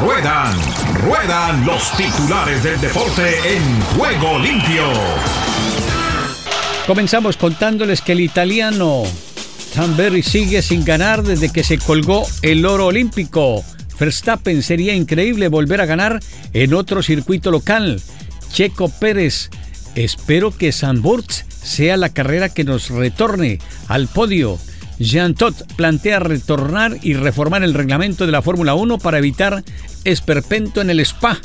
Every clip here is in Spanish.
Ruedan, ruedan los titulares del deporte en juego limpio. Comenzamos contándoles que el italiano Tamberry sigue sin ganar desde que se colgó el oro olímpico. Verstappen sería increíble volver a ganar en otro circuito local. Checo Pérez, espero que Zandvoort sea la carrera que nos retorne al podio. Jean Todt plantea retornar y reformar el reglamento de la Fórmula 1 para evitar esperpento en el spa.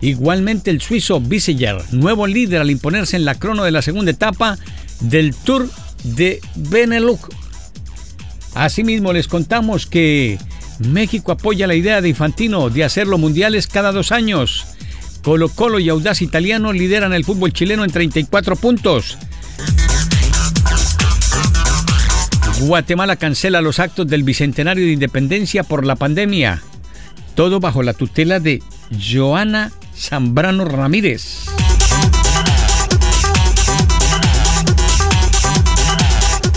Igualmente el suizo Biseyer, nuevo líder al imponerse en la crono de la segunda etapa del Tour de Benelux. Asimismo les contamos que México apoya la idea de Infantino de hacer los mundiales cada dos años. Colo Colo y Audaz Italiano lideran el fútbol chileno en 34 puntos. Guatemala cancela los actos del Bicentenario de Independencia por la pandemia. Todo bajo la tutela de Joana Zambrano Ramírez.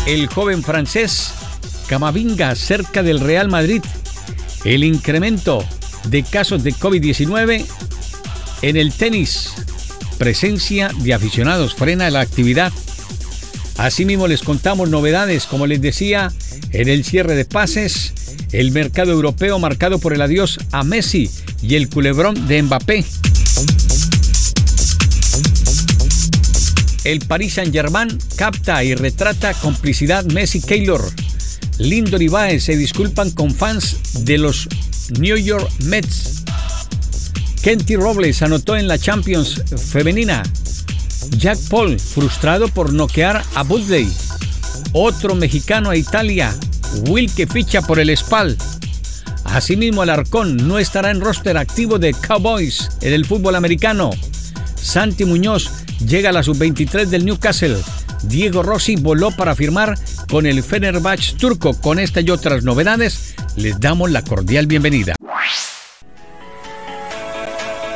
El joven francés Camavinga cerca del Real Madrid. El incremento de casos de COVID-19 en el tenis. Presencia de aficionados frena la actividad. Asimismo les contamos novedades, como les decía, en el cierre de pases, el mercado europeo marcado por el adiós a Messi y el culebrón de Mbappé. El Paris Saint-Germain capta y retrata complicidad Messi-Keylor. Lindor y Baez se disculpan con fans de los New York Mets. Kenty Robles anotó en la Champions femenina. Jack Paul frustrado por noquear a Budley. Otro mexicano a Italia, Will que ficha por el SPAL. Asimismo, Alarcón no estará en roster activo de Cowboys en el fútbol americano. Santi Muñoz llega a la sub-23 del Newcastle. Diego Rossi voló para firmar con el Fenerbahce turco. Con esta y otras novedades, les damos la cordial bienvenida.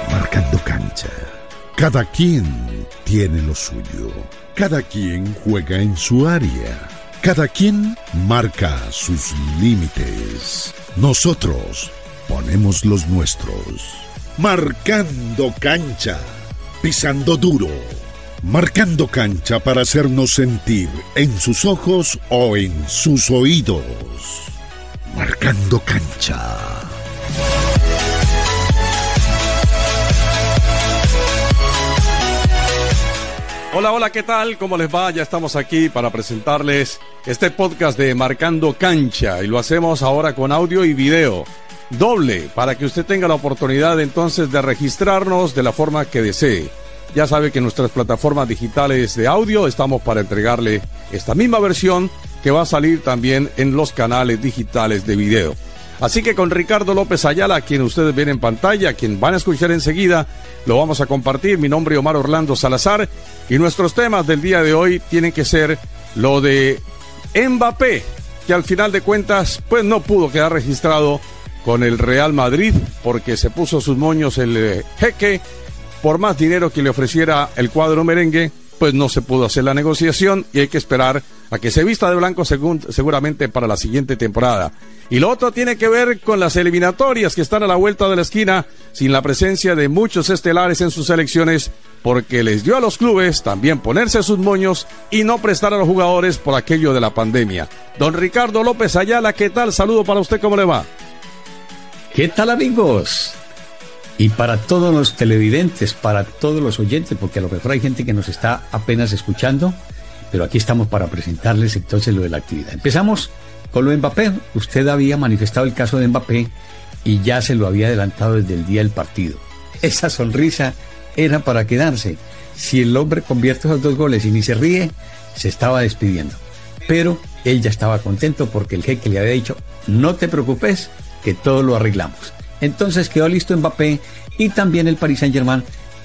Marcando cancha. Cada quien tiene lo suyo. Cada quien juega en su área. Cada quien marca sus límites. Nosotros ponemos los nuestros. Marcando cancha. Pisando duro. Marcando cancha para hacernos sentir en sus ojos o en sus oídos. Marcando cancha. Hola, hola, ¿qué tal? ¿Cómo les va? Ya estamos aquí para presentarles este podcast de Marcando Cancha y lo hacemos ahora con audio y video. Doble, para que usted tenga la oportunidad entonces de registrarnos de la forma que desee. Ya sabe que en nuestras plataformas digitales de audio estamos para entregarle esta misma versión que va a salir también en los canales digitales de video. Así que con Ricardo López Ayala, a quien ustedes ven en pantalla, a quien van a escuchar enseguida, lo vamos a compartir. Mi nombre es Omar Orlando Salazar y nuestros temas del día de hoy tienen que ser lo de Mbappé, que al final de cuentas pues no pudo quedar registrado con el Real Madrid porque se puso sus moños el eh, jeque por más dinero que le ofreciera el cuadro merengue pues no se pudo hacer la negociación y hay que esperar a que se vista de blanco seguramente para la siguiente temporada. Y lo otro tiene que ver con las eliminatorias que están a la vuelta de la esquina sin la presencia de muchos estelares en sus selecciones porque les dio a los clubes también ponerse sus moños y no prestar a los jugadores por aquello de la pandemia. Don Ricardo López Ayala, ¿qué tal? Saludo para usted, ¿cómo le va? ¿Qué tal amigos? Y para todos los televidentes, para todos los oyentes, porque a lo mejor hay gente que nos está apenas escuchando, pero aquí estamos para presentarles entonces lo de la actividad. Empezamos con lo de Mbappé. Usted había manifestado el caso de Mbappé y ya se lo había adelantado desde el día del partido. Esa sonrisa era para quedarse. Si el hombre convierte esos dos goles y ni se ríe, se estaba despidiendo. Pero él ya estaba contento porque el jeque le había dicho, no te preocupes, que todo lo arreglamos. Entonces quedó listo Mbappé y también el Paris Saint Germain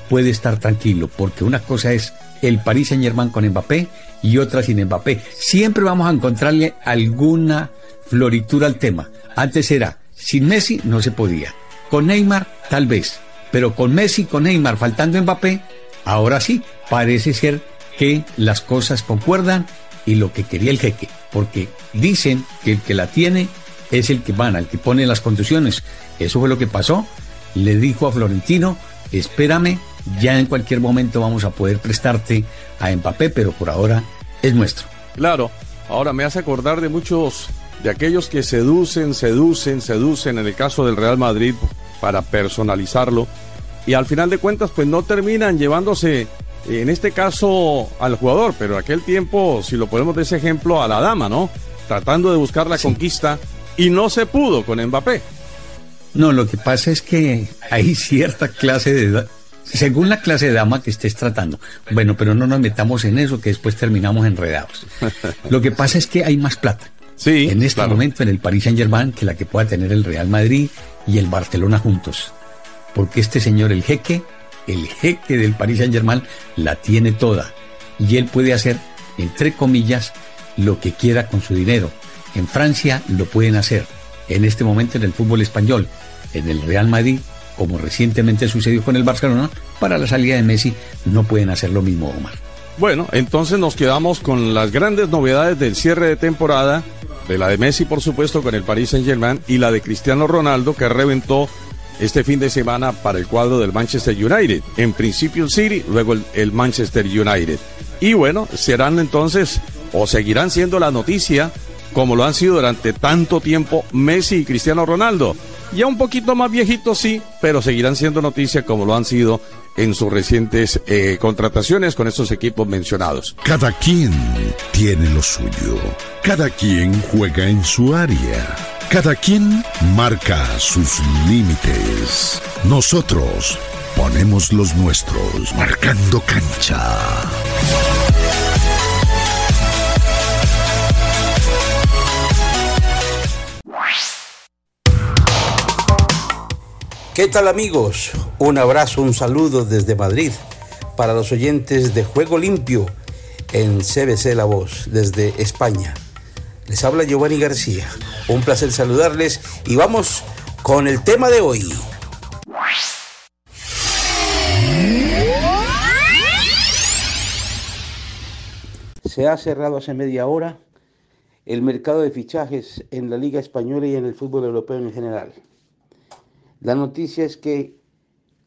puede estar tranquilo, porque una cosa es el Paris Saint Germain con Mbappé y otra sin Mbappé. Siempre vamos a encontrarle alguna floritura al tema. Antes era, sin Messi no se podía. Con Neymar, tal vez. Pero con Messi, con Neymar, faltando Mbappé, ahora sí, parece ser que las cosas concuerdan y lo que quería el jeque. Porque dicen que el que la tiene es el que van, el que pone las condiciones. Eso fue lo que pasó. Le dijo a Florentino, espérame, ya en cualquier momento vamos a poder prestarte a Mbappé, pero por ahora es nuestro. Claro, ahora me hace acordar de muchos, de aquellos que seducen, seducen, seducen, en el caso del Real Madrid, para personalizarlo, y al final de cuentas, pues no terminan llevándose, en este caso, al jugador, pero aquel tiempo, si lo ponemos de ese ejemplo, a la dama, ¿no? Tratando de buscar la conquista, y no se pudo con Mbappé. No, lo que pasa es que hay cierta clase de... Según la clase de dama que estés tratando. Bueno, pero no nos metamos en eso, que después terminamos enredados. Lo que pasa es que hay más plata. Sí. En este momento en el Paris Saint Germain que la que pueda tener el Real Madrid y el Barcelona juntos. Porque este señor, el jeque, el jeque del Paris Saint Germain, la tiene toda. Y él puede hacer, entre comillas, lo que quiera con su dinero. En Francia lo pueden hacer. En este momento en el fútbol español, en el Real Madrid como recientemente sucedió con el Barcelona, para la salida de Messi no pueden hacer lo mismo, Omar. Bueno, entonces nos quedamos con las grandes novedades del cierre de temporada, de la de Messi, por supuesto, con el Paris Saint-Germain, y la de Cristiano Ronaldo, que reventó este fin de semana para el cuadro del Manchester United. En principio el City, luego el, el Manchester United. Y bueno, serán entonces, o seguirán siendo la noticia, como lo han sido durante tanto tiempo Messi y Cristiano Ronaldo. Ya un poquito más viejitos sí, pero seguirán siendo noticias como lo han sido en sus recientes eh, contrataciones con estos equipos mencionados. Cada quien tiene lo suyo. Cada quien juega en su área. Cada quien marca sus límites. Nosotros ponemos los nuestros, marcando cancha. ¿Qué tal amigos? Un abrazo, un saludo desde Madrid para los oyentes de Juego Limpio en CBC La Voz desde España. Les habla Giovanni García. Un placer saludarles y vamos con el tema de hoy. Se ha cerrado hace media hora el mercado de fichajes en la Liga Española y en el fútbol europeo en general. La noticia es que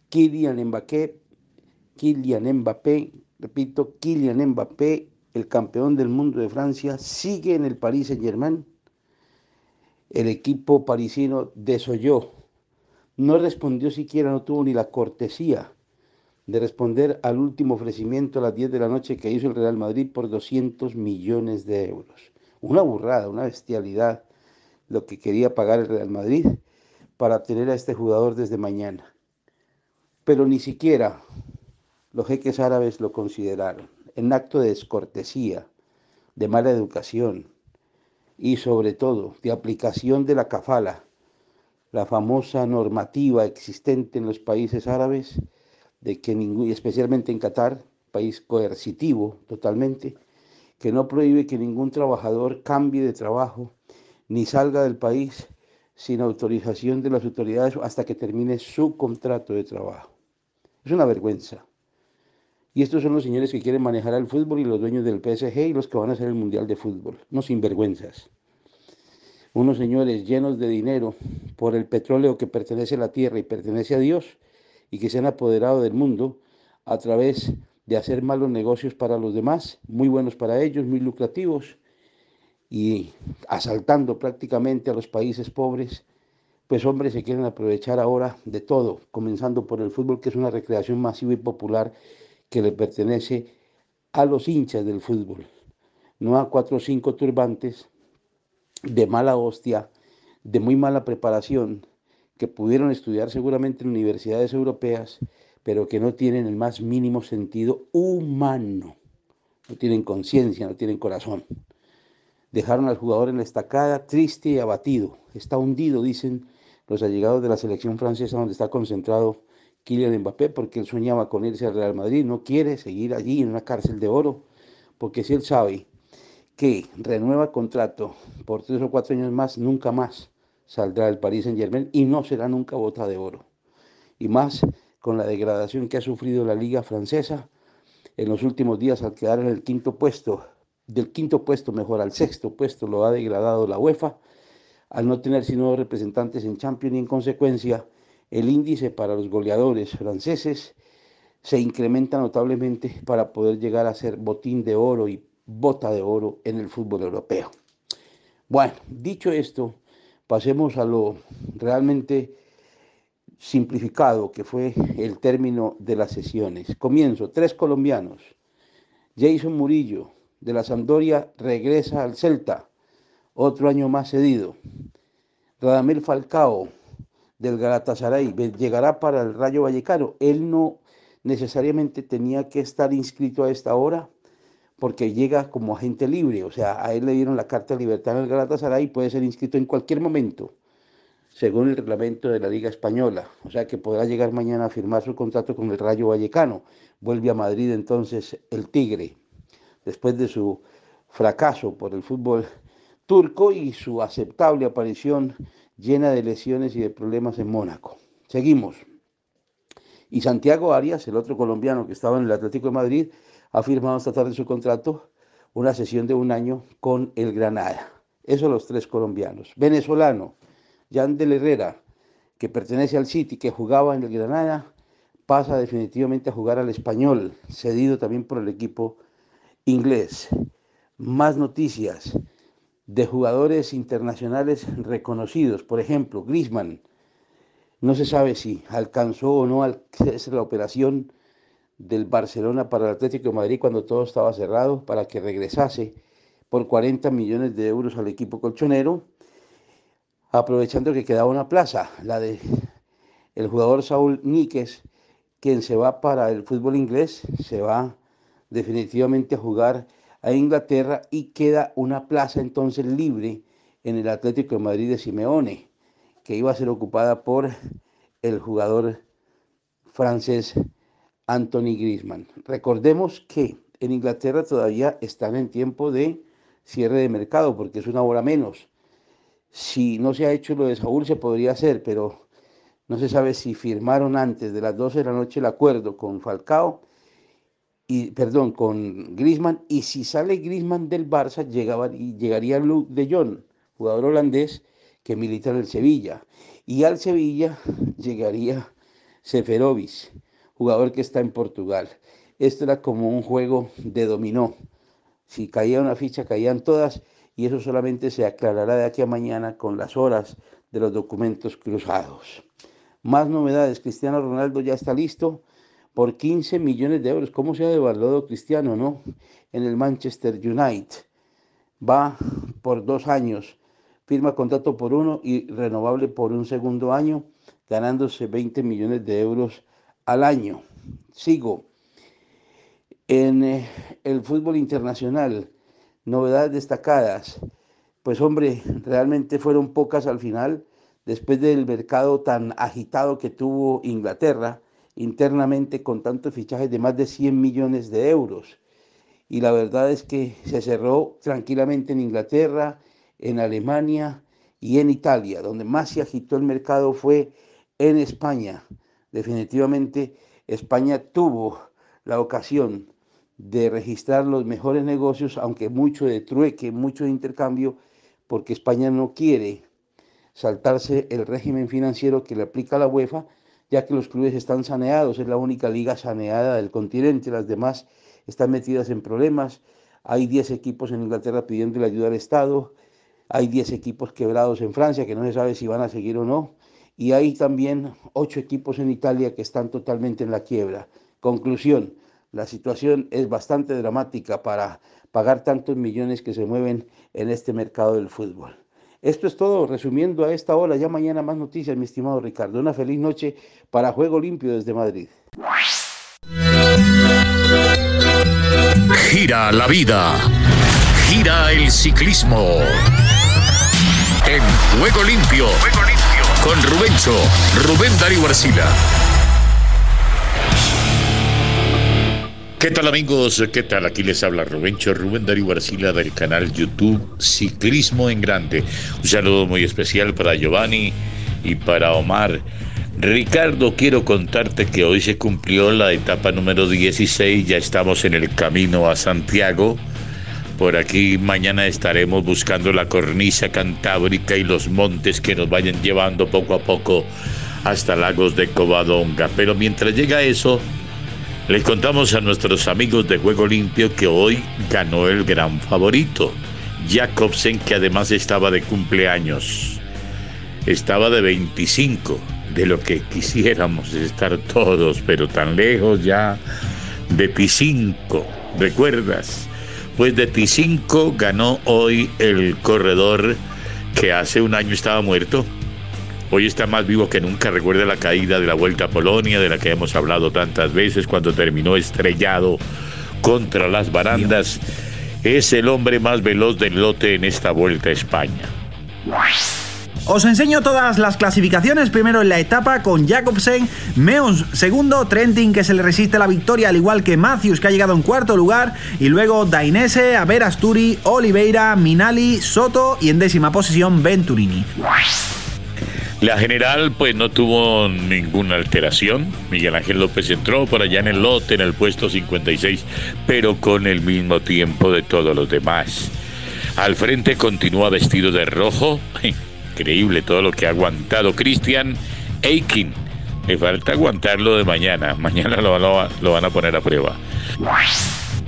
Kylian Mbappé, Kylian Mbappé, repito, Kylian Mbappé, el campeón del mundo de Francia, sigue en el Paris Saint-Germain. El equipo parisino desoyó, no respondió siquiera, no tuvo ni la cortesía de responder al último ofrecimiento a las 10 de la noche que hizo el Real Madrid por 200 millones de euros. Una burrada, una bestialidad lo que quería pagar el Real Madrid para tener a este jugador desde mañana. Pero ni siquiera los jeques árabes lo consideraron en acto de descortesía, de mala educación y sobre todo de aplicación de la kafala, la famosa normativa existente en los países árabes de que especialmente en Qatar, país coercitivo totalmente, que no prohíbe que ningún trabajador cambie de trabajo ni salga del país sin autorización de las autoridades hasta que termine su contrato de trabajo. Es una vergüenza. Y estos son los señores que quieren manejar al fútbol y los dueños del PSG y los que van a hacer el Mundial de Fútbol. No sinvergüenzas. Unos señores llenos de dinero por el petróleo que pertenece a la tierra y pertenece a Dios y que se han apoderado del mundo a través de hacer malos negocios para los demás, muy buenos para ellos, muy lucrativos, y asaltando prácticamente a los países pobres, pues hombres se quieren aprovechar ahora de todo, comenzando por el fútbol, que es una recreación masiva y popular que le pertenece a los hinchas del fútbol, no a cuatro o cinco turbantes de mala hostia, de muy mala preparación, que pudieron estudiar seguramente en universidades europeas, pero que no tienen el más mínimo sentido humano, no tienen conciencia, no tienen corazón. Dejaron al jugador en la estacada, triste y abatido. Está hundido, dicen los allegados de la selección francesa, donde está concentrado Kylian Mbappé, porque él soñaba con irse al Real Madrid. No quiere seguir allí en una cárcel de oro, porque si él sabe que renueva contrato por tres o cuatro años más, nunca más saldrá del Paris Saint Germain y no será nunca bota de oro. Y más con la degradación que ha sufrido la liga francesa en los últimos días al quedar en el quinto puesto del quinto puesto mejor al sexto puesto lo ha degradado la UEFA, al no tener sino representantes en Champions y en consecuencia el índice para los goleadores franceses se incrementa notablemente para poder llegar a ser botín de oro y bota de oro en el fútbol europeo. Bueno, dicho esto, pasemos a lo realmente simplificado que fue el término de las sesiones. Comienzo, tres colombianos. Jason Murillo, de la Sampdoria, regresa al Celta, otro año más cedido. Radamel Falcao, del Galatasaray, llegará para el Rayo Vallecano. Él no necesariamente tenía que estar inscrito a esta hora porque llega como agente libre, o sea, a él le dieron la carta de libertad el Galatasaray y puede ser inscrito en cualquier momento según el reglamento de la Liga Española. O sea que podrá llegar mañana a firmar su contrato con el Rayo Vallecano. Vuelve a Madrid entonces el Tigre, después de su fracaso por el fútbol turco y su aceptable aparición llena de lesiones y de problemas en Mónaco. Seguimos. Y Santiago Arias, el otro colombiano que estaba en el Atlético de Madrid, ha firmado esta tarde su contrato, una sesión de un año con el Granada. Esos los tres colombianos. Venezolano, Yandel Herrera, que pertenece al City, que jugaba en el Granada, pasa definitivamente a jugar al español, cedido también por el equipo inglés. Más noticias de jugadores internacionales reconocidos. Por ejemplo, Griezmann. No se sabe si alcanzó o no la operación del Barcelona para el Atlético de Madrid cuando todo estaba cerrado para que regresase por 40 millones de euros al equipo colchonero aprovechando que quedaba una plaza, la de el jugador Saúl Níquez, quien se va para el fútbol inglés, se va definitivamente a jugar a Inglaterra y queda una plaza entonces libre en el Atlético de Madrid de Simeone, que iba a ser ocupada por el jugador francés Anthony Griezmann. Recordemos que en Inglaterra todavía están en tiempo de cierre de mercado porque es una hora menos si no se ha hecho lo de Saúl, se podría hacer, pero no se sabe si firmaron antes de las 12 de la noche el acuerdo con Falcao, perdón, con Grisman, y si sale Grisman del Barça, llegaba, llegaría Luke de Jong, jugador holandés que milita en el Sevilla, y al Sevilla llegaría Seferovic, jugador que está en Portugal. Esto era como un juego de dominó. Si caía una ficha, caían todas y eso solamente se aclarará de aquí a mañana con las horas de los documentos cruzados. Más novedades, Cristiano Ronaldo ya está listo por 15 millones de euros. ¿Cómo se ha devaluado Cristiano, no? En el Manchester United. Va por dos años, firma contrato por uno y renovable por un segundo año, ganándose 20 millones de euros al año. Sigo. En eh, el fútbol internacional, novedades destacadas. Pues hombre, realmente fueron pocas al final, después del mercado tan agitado que tuvo Inglaterra internamente con tantos fichajes de más de 100 millones de euros. Y la verdad es que se cerró tranquilamente en Inglaterra, en Alemania y en Italia. Donde más se agitó el mercado fue en España. Definitivamente España tuvo la ocasión de registrar los mejores negocios, aunque mucho de trueque, mucho de intercambio, porque España no quiere saltarse el régimen financiero que le aplica la UEFA, ya que los clubes están saneados, es la única liga saneada del continente, las demás están metidas en problemas, hay 10 equipos en Inglaterra pidiendo la ayuda al Estado, hay 10 equipos quebrados en Francia que no se sabe si van a seguir o no, y hay también 8 equipos en Italia que están totalmente en la quiebra. Conclusión, la situación es bastante dramática para pagar tantos millones que se mueven en este mercado del fútbol. Esto es todo, resumiendo a esta hora, ya mañana más noticias, mi estimado Ricardo. Una feliz noche para Juego Limpio desde Madrid. Gira la vida, gira el ciclismo. En Juego Limpio, Juego Limpio. con Rubencho, Rubén Darío Arcila. ¿Qué tal amigos? ¿Qué tal? Aquí les habla Rubencho Rubén Darío Barcila del canal YouTube Ciclismo en Grande. Un saludo muy especial para Giovanni y para Omar. Ricardo, quiero contarte que hoy se cumplió la etapa número 16, ya estamos en el camino a Santiago Por aquí mañana estaremos buscando la cornisa cantábrica y los montes que nos vayan llevando poco a poco hasta Lagos de Covadonga. Pero mientras llega eso, les contamos a nuestros amigos de Juego Limpio que hoy ganó el gran favorito, Jacobsen, que además estaba de cumpleaños. Estaba de 25, de lo que quisiéramos estar todos, pero tan lejos ya de P5, ¿recuerdas? Pues de P5 ganó hoy el corredor que hace un año estaba muerto, Hoy está más vivo que nunca. Recuerda la caída de la Vuelta a Polonia, de la que hemos hablado tantas veces, cuando terminó estrellado contra las barandas. Es el hombre más veloz del lote en esta Vuelta a España. Os enseño todas las clasificaciones. Primero en la etapa con Jacobsen, Meons segundo, Trentin que se le resiste la victoria, al igual que Matthews que ha llegado en cuarto lugar. Y luego Dainese, Aber Asturi, Oliveira, Minali, Soto y en décima posición Venturini. La general pues no tuvo ninguna alteración. Miguel Ángel López entró por allá en el lote, en el puesto 56, pero con el mismo tiempo de todos los demás. Al frente continúa vestido de rojo. Increíble todo lo que ha aguantado Cristian Eikin. Le falta aguantarlo de mañana. Mañana lo, lo van a poner a prueba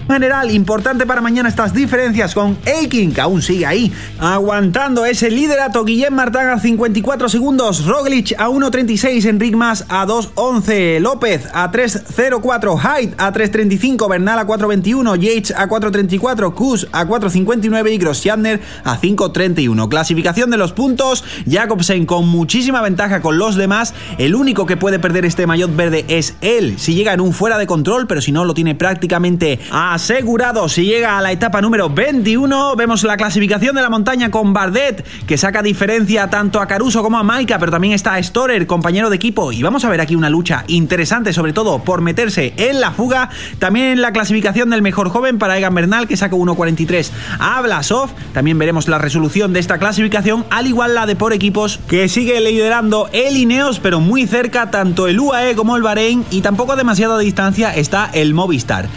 general, importante para mañana estas diferencias con Aiking, que aún sigue ahí, aguantando ese liderato. Guillem Martán a 54 segundos, Roglic a 1.36, Enric Mas a 2.11, López a 3.04, Hyde a 3.35, Bernal a 4.21, Yates a 4.34, Kuz a 4.59 y Grossiadner a 5.31. Clasificación de los puntos, Jacobsen con muchísima ventaja con los demás. El único que puede perder este maillot verde es él, si llega en un fuera de control, pero si no lo tiene prácticamente a asegurado. Si llega a la etapa número 21, vemos la clasificación de la montaña con Bardet, que saca diferencia tanto a Caruso como a Maika, pero también está Storer, compañero de equipo. Y vamos a ver aquí una lucha interesante, sobre todo por meterse en la fuga. También la clasificación del mejor joven para Egan Bernal, que saca 1.43 a Blasov. También veremos la resolución de esta clasificación, al igual la de por equipos, que sigue liderando el Ineos, pero muy cerca tanto el UAE como el Bahrein, y tampoco a demasiada distancia está el Movistar.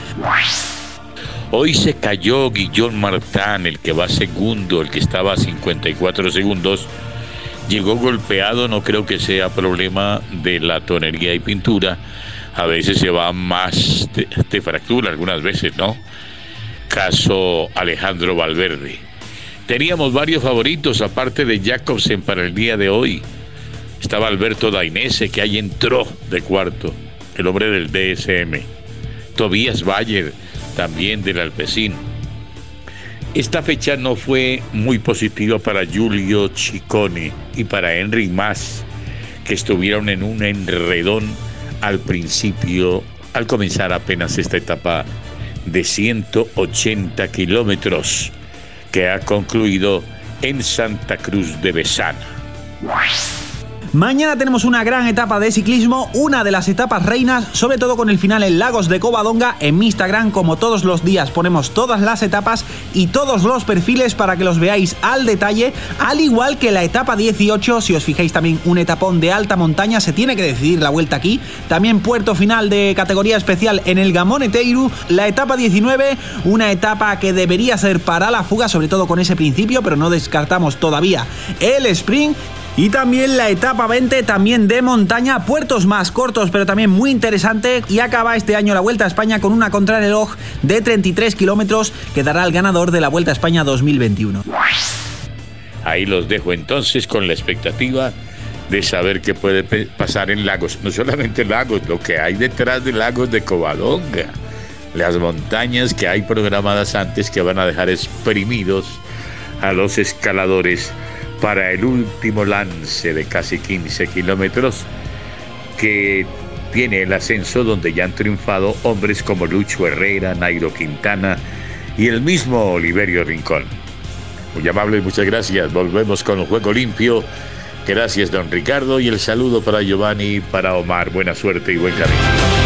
Hoy se cayó Guillón Martán, el que va segundo, el que estaba a 54 segundos. Llegó golpeado, no creo que sea problema de la tonería y pintura. A veces se va más de, fractura, algunas veces, ¿no? Caso Alejandro Valverde. Teníamos varios favoritos, aparte de Jacobsen para el día de hoy. Estaba Alberto Dainese, que ahí entró de cuarto, el hombre del DSM. Tobías Bayer, también del Alpecin. Esta fecha no fue muy positiva para Giulio Ciccone y para Henry Mas, que estuvieron en un enredón al principio, al comenzar apenas esta etapa de 180 kilómetros, que ha concluido en Santa Cruz de Besana. Mañana tenemos una gran etapa de ciclismo, una de las etapas reinas, sobre todo con el final en Lagos de Covadonga. En mi Instagram, como todos los días, ponemos todas las etapas y todos los perfiles para que los veáis al detalle, al igual que la etapa 18, si os fijáis también un etapón de alta montaña, se tiene que decidir la vuelta aquí. También puerto final de categoría especial en el Gamoneteiru, la etapa 19, una etapa que debería ser para la fuga, sobre todo con ese principio, pero no descartamos todavía el sprint y también la etapa 20, también de montaña, puertos más cortos, pero también muy interesante. Y acaba este año la Vuelta a España con una contrarreloj de 33 kilómetros que dará al ganador de la Vuelta a España 2021. Ahí los dejo entonces con la expectativa de saber qué puede pasar en Lagos. No solamente Lagos, lo que hay detrás de Lagos de Covadonga. Las montañas que hay programadas antes que van a dejar exprimidos a los escaladores para el último lance de casi 15 kilómetros que tiene el ascenso donde ya han triunfado hombres como Lucho Herrera, Nairo Quintana y el mismo Oliverio Rincón. Muy amable muchas gracias. Volvemos con un juego limpio. Gracias, don Ricardo, y el saludo para Giovanni para Omar. Buena suerte y buen camino.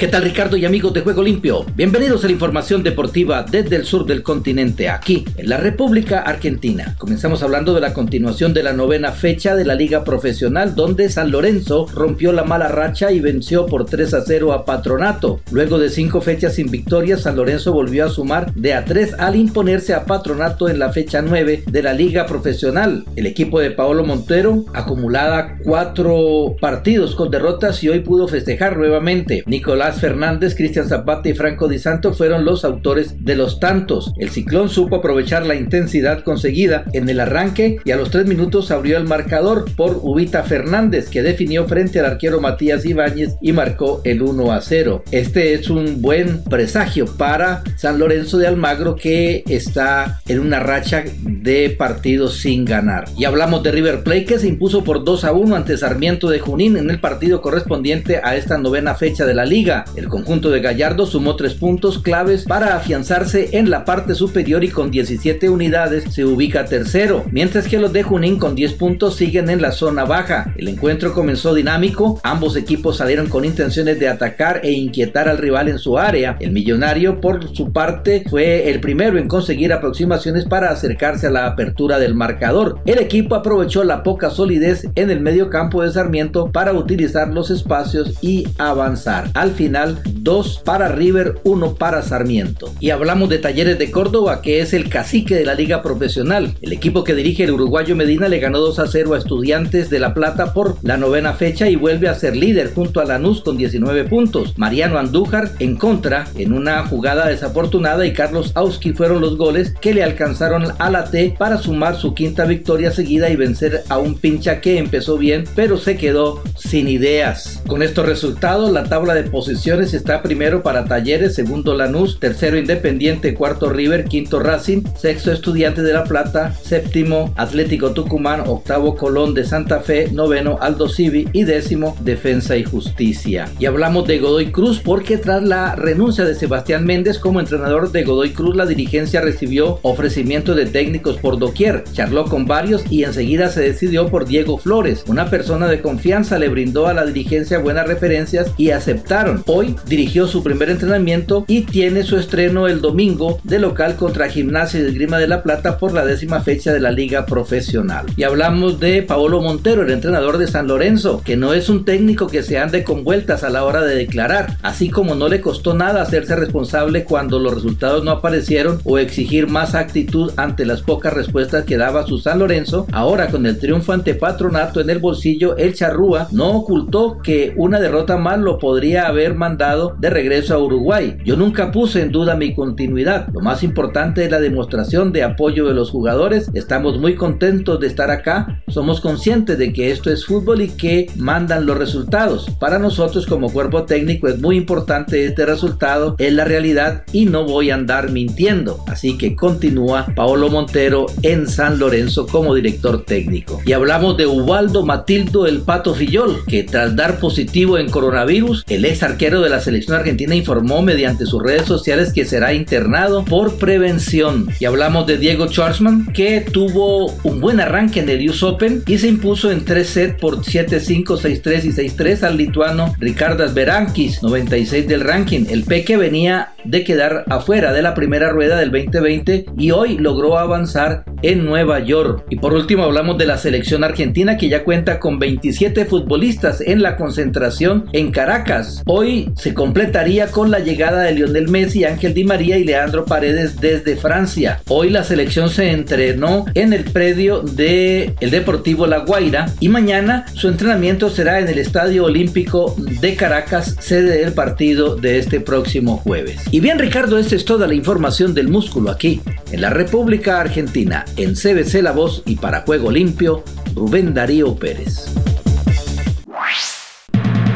¿Qué tal Ricardo y amigos de Juego Limpio? Bienvenidos a la información deportiva desde el sur del continente, aquí en la República Argentina. Comenzamos hablando de la continuación de la novena fecha de la Liga Profesional, donde San Lorenzo rompió la mala racha y venció por 3 a 0 a Patronato. Luego de cinco fechas sin victoria, San Lorenzo volvió a sumar de a 3 al imponerse a Patronato en la fecha 9 de la Liga Profesional. El equipo de Paolo Montero acumulada cuatro partidos con derrotas y hoy pudo festejar nuevamente. Nicolás Fernández, Cristian Zapata y Franco Di Santo fueron los autores de los tantos. El ciclón supo aprovechar la intensidad conseguida en el arranque y a los tres minutos abrió el marcador por Ubita Fernández, que definió frente al arquero Matías Ibáñez y marcó el 1 a 0. Este es un buen presagio para San Lorenzo de Almagro que está en una racha de partidos sin ganar. Y hablamos de River Plate que se impuso por 2 a 1 ante Sarmiento de Junín en el partido correspondiente a esta novena fecha de la liga. El conjunto de Gallardo sumó tres puntos claves para afianzarse en la parte superior y con 17 unidades se ubica tercero, mientras que los de Junín con 10 puntos siguen en la zona baja. El encuentro comenzó dinámico, ambos equipos salieron con intenciones de atacar e inquietar al rival en su área. El millonario por su parte fue el primero en conseguir aproximaciones para acercarse a la apertura del marcador. El equipo aprovechó la poca solidez en el medio campo de Sarmiento para utilizar los espacios y avanzar. Al final 2 para River, 1 para Sarmiento. Y hablamos de Talleres de Córdoba, que es el cacique de la liga profesional. El equipo que dirige el uruguayo Medina le ganó 2 a 0 a Estudiantes de La Plata por la novena fecha y vuelve a ser líder junto a Lanús con 19 puntos. Mariano Andújar en contra en una jugada desafortunada y Carlos Auski fueron los goles que le alcanzaron a la T para sumar su quinta victoria seguida y vencer a un pincha que empezó bien pero se quedó sin ideas. Con estos resultados la tabla de está primero para Talleres, segundo Lanús, tercero Independiente, cuarto River, quinto Racing, sexto Estudiante de La Plata, séptimo Atlético Tucumán, octavo Colón de Santa Fe, noveno Aldo Civi y décimo Defensa y Justicia. Y hablamos de Godoy Cruz porque tras la renuncia de Sebastián Méndez como entrenador de Godoy Cruz, la dirigencia recibió ofrecimiento de técnicos por doquier, charló con varios y enseguida se decidió por Diego Flores. Una persona de confianza le brindó a la dirigencia buenas referencias y aceptaron. Hoy dirigió su primer entrenamiento y tiene su estreno el domingo de local contra Gimnasia y Grima de la Plata por la décima fecha de la liga profesional. Y hablamos de Paolo Montero, el entrenador de San Lorenzo, que no es un técnico que se ande con vueltas a la hora de declarar, así como no le costó nada hacerse responsable cuando los resultados no aparecieron o exigir más actitud ante las pocas respuestas que daba su San Lorenzo, ahora con el triunfo ante Patronato en el bolsillo, el Charrúa no ocultó que una derrota más lo podría haber mandado de regreso a Uruguay. Yo nunca puse en duda mi continuidad. Lo más importante es la demostración de apoyo de los jugadores. Estamos muy contentos de estar acá. Somos conscientes de que esto es fútbol y que mandan los resultados. Para nosotros como cuerpo técnico es muy importante este resultado. Es la realidad y no voy a andar mintiendo. Así que continúa Paolo Montero en San Lorenzo como director técnico. Y hablamos de Ubaldo Matildo el Pato Fillol, que tras dar positivo en coronavirus, el ex arquero de la selección argentina informó mediante sus redes sociales que será internado por prevención. Y hablamos de Diego Schwartzman, que tuvo un buen arranque en el US Open y se impuso en 3 sets por 7-5, 6-3 y 6-3 al lituano Ricardas Berankis, 96 del ranking. El Peque venía de quedar afuera de la primera rueda del 2020 y hoy logró avanzar en Nueva York. Y por último hablamos de la selección argentina que ya cuenta con 27 futbolistas en la concentración en Caracas. Hoy se completaría con la llegada de Lionel Messi, Ángel Di María y Leandro Paredes desde Francia. Hoy la selección se entrenó en el predio de el Deportivo La Guaira y mañana su entrenamiento será en el Estadio Olímpico de Caracas, sede del partido de este próximo jueves. Y bien Ricardo, esta es toda la información del músculo aquí, en la República Argentina, en CBC La Voz y para Juego Limpio, Rubén Darío Pérez.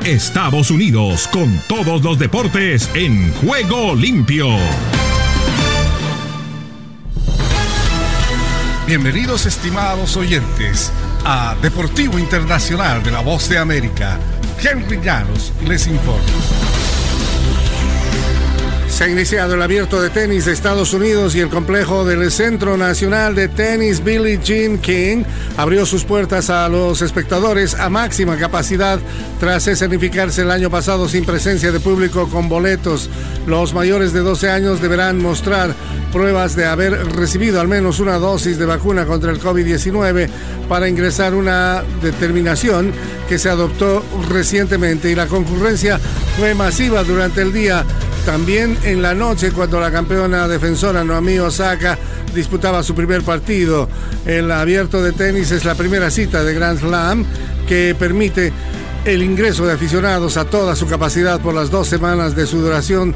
Estados Unidos con todos los deportes en juego limpio. Bienvenidos estimados oyentes a Deportivo Internacional de la Voz de América. Henry Llanos les informa. Se ha iniciado el abierto de tenis de Estados Unidos y el complejo del Centro Nacional de Tenis Billie Jean King abrió sus puertas a los espectadores a máxima capacidad tras escenificarse el año pasado sin presencia de público con boletos. Los mayores de 12 años deberán mostrar pruebas de haber recibido al menos una dosis de vacuna contra el COVID-19 para ingresar una determinación que se adoptó recientemente y la concurrencia fue masiva durante el día también en la noche cuando la campeona defensora Noami Osaka disputaba su primer partido. El abierto de tenis es la primera cita de Grand Slam que permite el ingreso de aficionados a toda su capacidad por las dos semanas de su duración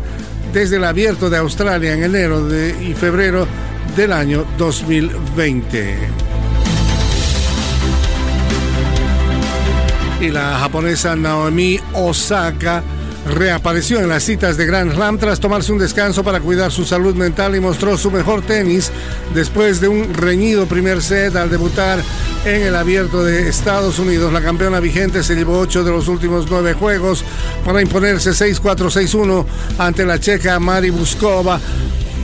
desde el abierto de Australia en enero y febrero del año 2020. Y la japonesa Naomi Osaka reapareció en las citas de Grand Slam tras tomarse un descanso para cuidar su salud mental y mostró su mejor tenis después de un reñido primer set al debutar en el abierto de Estados Unidos. La campeona vigente se llevó ocho de los últimos nueve juegos para imponerse 6-4-6-1 ante la checa Mari Buskova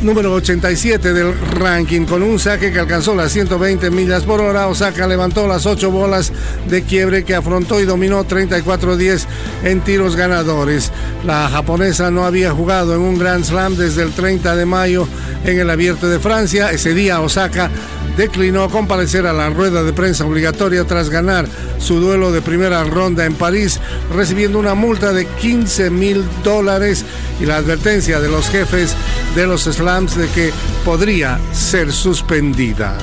número 87 del ranking. Con un saque que alcanzó las 120 millas por hora, Osaka levantó las 8 bolas de quiebre que afrontó y dominó 34-10 en tiros ganadores. La japonesa no había jugado en un Grand Slam desde el 30 de mayo en el Abierto de Francia. Ese día Osaka declinó comparecer a la rueda de prensa obligatoria tras ganar su duelo de primera ronda en París, recibiendo una multa de 15 mil dólares y la advertencia de los jefes de los slams de que podría ser suspendida.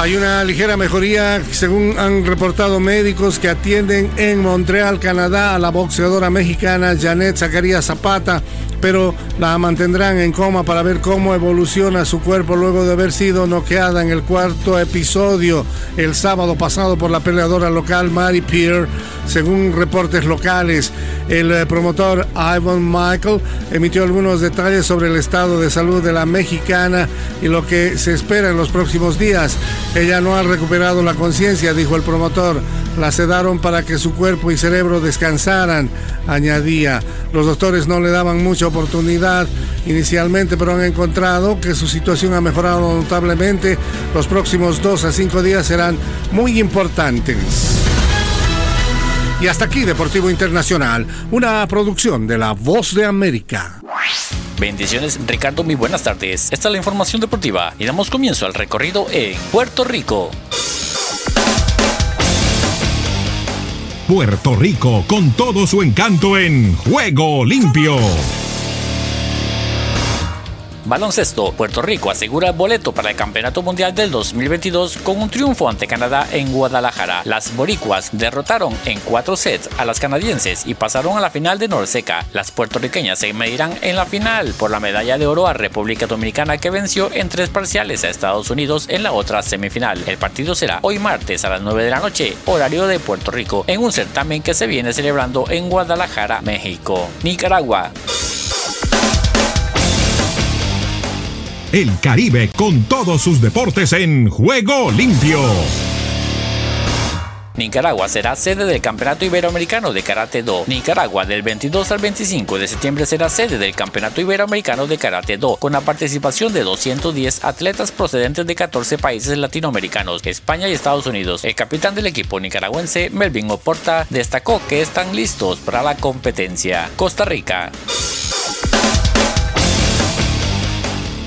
Hay una ligera mejoría, según han reportado médicos que atienden en Montreal, Canadá, a la boxeadora mexicana Janet Zacarías Zapata, pero la mantendrán en coma para ver cómo evoluciona su cuerpo luego de haber sido noqueada en el cuarto episodio el sábado pasado por la peleadora local Mary Pierre. Según reportes locales, el eh, promotor Ivan Michael emitió algunos detalles sobre el estado de salud de la mexicana y lo que se espera en los próximos días. Ella no ha recuperado la conciencia, dijo el promotor. La sedaron para que su cuerpo y cerebro descansaran, añadía. Los doctores no le daban mucha oportunidad inicialmente, pero han encontrado que su situación ha mejorado notablemente. Los próximos dos a cinco días serán muy importantes. Y hasta aquí Deportivo Internacional, una producción de La Voz de América. Bendiciones Ricardo, muy buenas tardes. Esta es la información deportiva y damos comienzo al recorrido en Puerto Rico. Puerto Rico con todo su encanto en Juego Limpio. Baloncesto, Puerto Rico asegura boleto para el Campeonato Mundial del 2022 con un triunfo ante Canadá en Guadalajara. Las boricuas derrotaron en cuatro sets a las canadienses y pasaron a la final de Norseca. Las puertorriqueñas se medirán en la final por la medalla de oro a República Dominicana que venció en tres parciales a Estados Unidos en la otra semifinal. El partido será hoy martes a las 9 de la noche, horario de Puerto Rico, en un certamen que se viene celebrando en Guadalajara, México. Nicaragua. El Caribe con todos sus deportes en Juego Limpio. Nicaragua será sede del Campeonato Iberoamericano de Karate Do. Nicaragua del 22 al 25 de septiembre será sede del Campeonato Iberoamericano de Karate Do, con la participación de 210 atletas procedentes de 14 países latinoamericanos, España y Estados Unidos. El capitán del equipo nicaragüense, Melvin Oporta, destacó que están listos para la competencia. Costa Rica.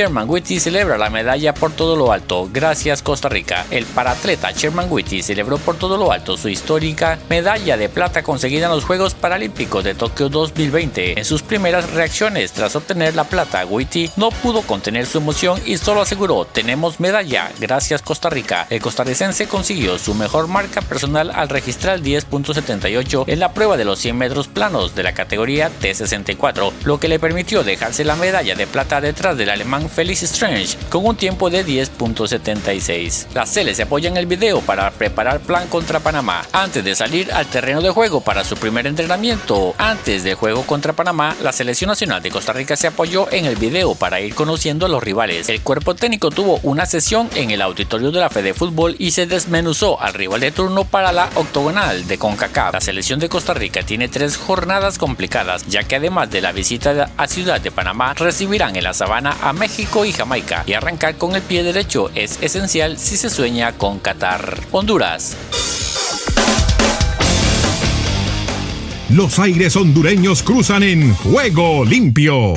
Sherman Whitty celebra la medalla por todo lo alto. Gracias Costa Rica. El paratleta Sherman Whitty celebró por todo lo alto su histórica medalla de plata conseguida en los Juegos Paralímpicos de Tokio 2020. En sus primeras reacciones tras obtener la plata, Whitty no pudo contener su emoción y solo aseguró, tenemos medalla, gracias Costa Rica. El costarricense consiguió su mejor marca personal al registrar 10.78 en la prueba de los 100 metros planos de la categoría T64, lo que le permitió dejarse la medalla de plata detrás del alemán Felix Strange con un tiempo de 10.76. La Cele se apoya en el video para preparar plan contra Panamá antes de salir al terreno de juego para su primer entrenamiento. Antes del juego contra Panamá, la selección nacional de Costa Rica se apoyó en el video para ir conociendo a los rivales. El cuerpo técnico tuvo una sesión en el auditorio de la Fede Fútbol y se desmenuzó al rival de turno para la octogonal de CONCACAF. La selección de Costa Rica tiene tres jornadas complicadas, ya que además de la visita a Ciudad de Panamá, recibirán en la sabana a México y Jamaica. Y arrancar con el pie derecho es esencial si se sueña con Qatar. Honduras. Los aires hondureños cruzan en juego limpio.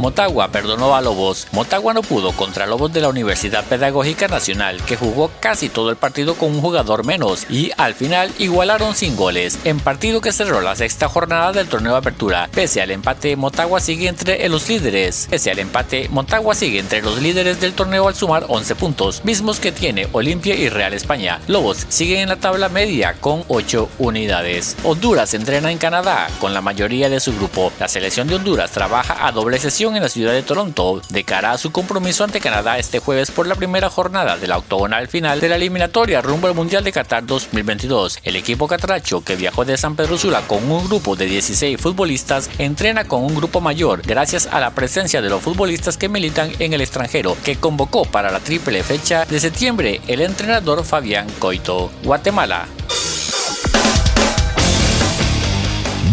Motagua perdonó a Lobos. Motagua no pudo contra Lobos de la Universidad Pedagógica Nacional, que jugó casi todo el partido con un jugador menos y al final igualaron sin goles, en partido que cerró la sexta jornada del torneo de apertura. Pese al empate, Motagua sigue entre los líderes. Pese al empate, Motagua sigue entre los líderes del torneo al sumar 11 puntos, mismos que tiene Olimpia y Real España. Lobos siguen en la tabla media con 8 unidades. Honduras entrena en Canadá con la mayoría de su grupo. La selección de Honduras trabaja a doble sesión en la ciudad de Toronto de cara a su compromiso ante Canadá este jueves por la primera jornada de la octogonal final de la eliminatoria rumbo al Mundial de Qatar 2022. El equipo catracho que viajó de San Pedro Sula con un grupo de 16 futbolistas entrena con un grupo mayor gracias a la presencia de los futbolistas que militan en el extranjero que convocó para la triple fecha de septiembre el entrenador Fabián Coito. Guatemala,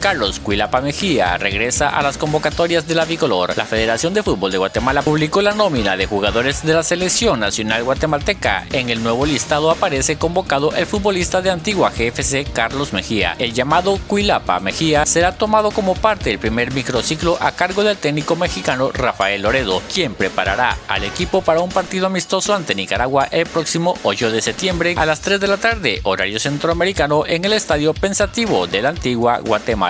Carlos Cuilapa Mejía regresa a las convocatorias de la bicolor. La Federación de Fútbol de Guatemala publicó la nómina de jugadores de la Selección Nacional Guatemalteca. En el nuevo listado aparece convocado el futbolista de Antigua GFC Carlos Mejía. El llamado Cuilapa Mejía será tomado como parte del primer microciclo a cargo del técnico mexicano Rafael Loredo, quien preparará al equipo para un partido amistoso ante Nicaragua el próximo 8 de septiembre a las 3 de la tarde, horario centroamericano, en el Estadio Pensativo de la Antigua Guatemala.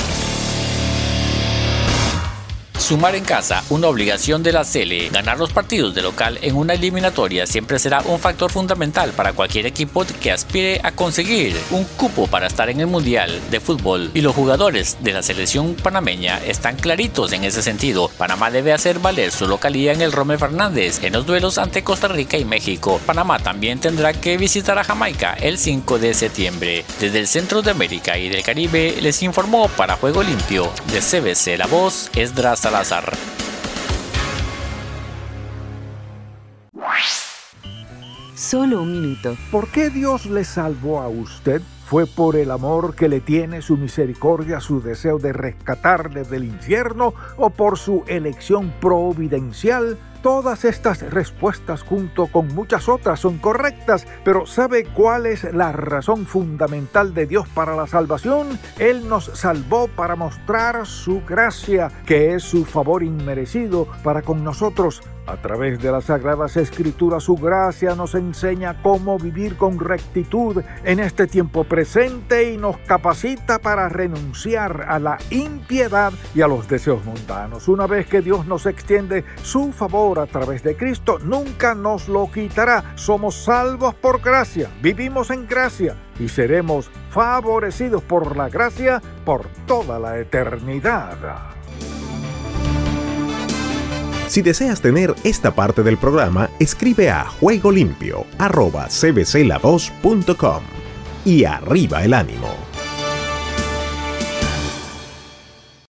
Sumar en casa, una obligación de la Cele. Ganar los partidos de local en una eliminatoria siempre será un factor fundamental para cualquier equipo que aspire a conseguir un cupo para estar en el Mundial de Fútbol. Y los jugadores de la selección panameña están claritos en ese sentido. Panamá debe hacer valer su localía en el Rome Fernández en los duelos ante Costa Rica y México. Panamá también tendrá que visitar a Jamaica el 5 de septiembre. Desde el centro de América y del Caribe les informó para Juego Limpio de CBC La Voz Esdras Salazar. Solo un minuto. ¿Por qué Dios le salvó a usted? ¿Fue por el amor que le tiene, su misericordia, su deseo de rescatarle del infierno o por su elección providencial? Todas estas respuestas junto con muchas otras son correctas, pero ¿sabe cuál es la razón fundamental de Dios para la salvación? Él nos salvó para mostrar su gracia, que es su favor inmerecido para con nosotros. A través de las Sagradas Escrituras, su gracia nos enseña cómo vivir con rectitud en este tiempo presente y nos capacita para renunciar a la impiedad y a los deseos mundanos. Una vez que Dios nos extiende su favor a través de Cristo, nunca nos lo quitará. Somos salvos por gracia, vivimos en gracia y seremos favorecidos por la gracia por toda la eternidad. Si deseas tener esta parte del programa, escribe a juegolimpio.cbcla2.com y arriba el ánimo.